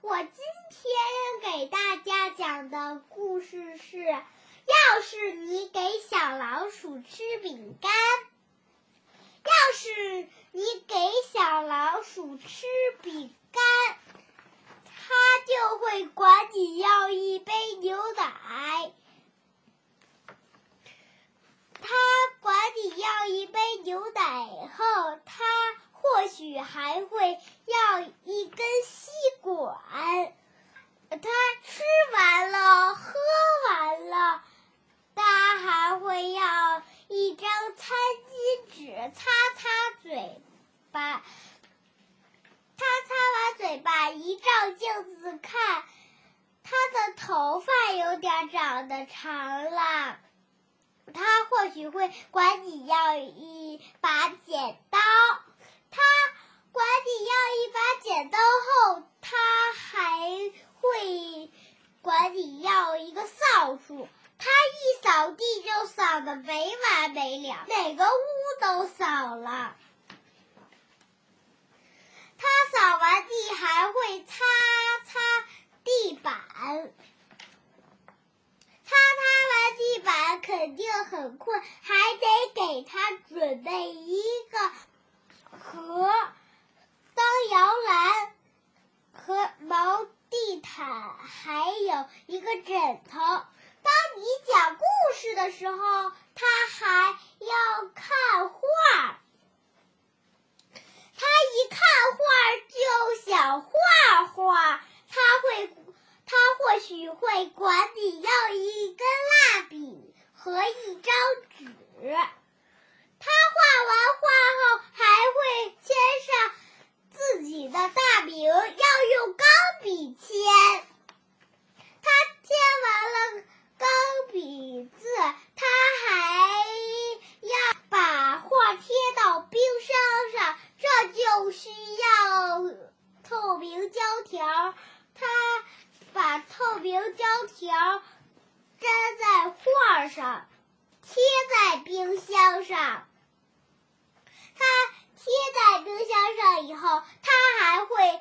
我今天给大家讲的故事是要是你给小老鼠吃饼干要是你给小老鼠吃饼干它就会管你要一杯牛奶。它管你要一杯牛奶后它或许还会擦擦嘴巴。他擦完嘴巴，一照镜子看，他的头发有点长得长了。他或许会管你要一把剪刀。他管你要一把剪刀后，他还会管你要一个扫帚。扫地就扫的没完没了，每个屋都扫了。他扫完地还会擦擦地板。擦擦完地板肯定很困，还得给他准备一个盒当摇篮和毛地毯，还有一个枕头。当你讲故事的时候，他还要看画。他一看画就想画画，他会。他或许会管你要一根蜡笔和一张纸。他画完画后还会签上自己的大名，要用钢笔签。他签完了钢笔字，他还要把画贴到冰箱上，这就需要透明胶条。他。透明胶条粘在画上，贴在冰箱上。它贴在冰箱上以后，它还会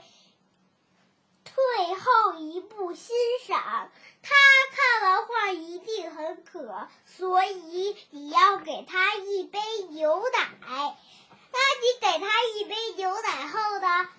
退后一步欣赏。它看完画一定很渴，所以你要给它一杯牛奶。当你给它一杯牛奶后呢，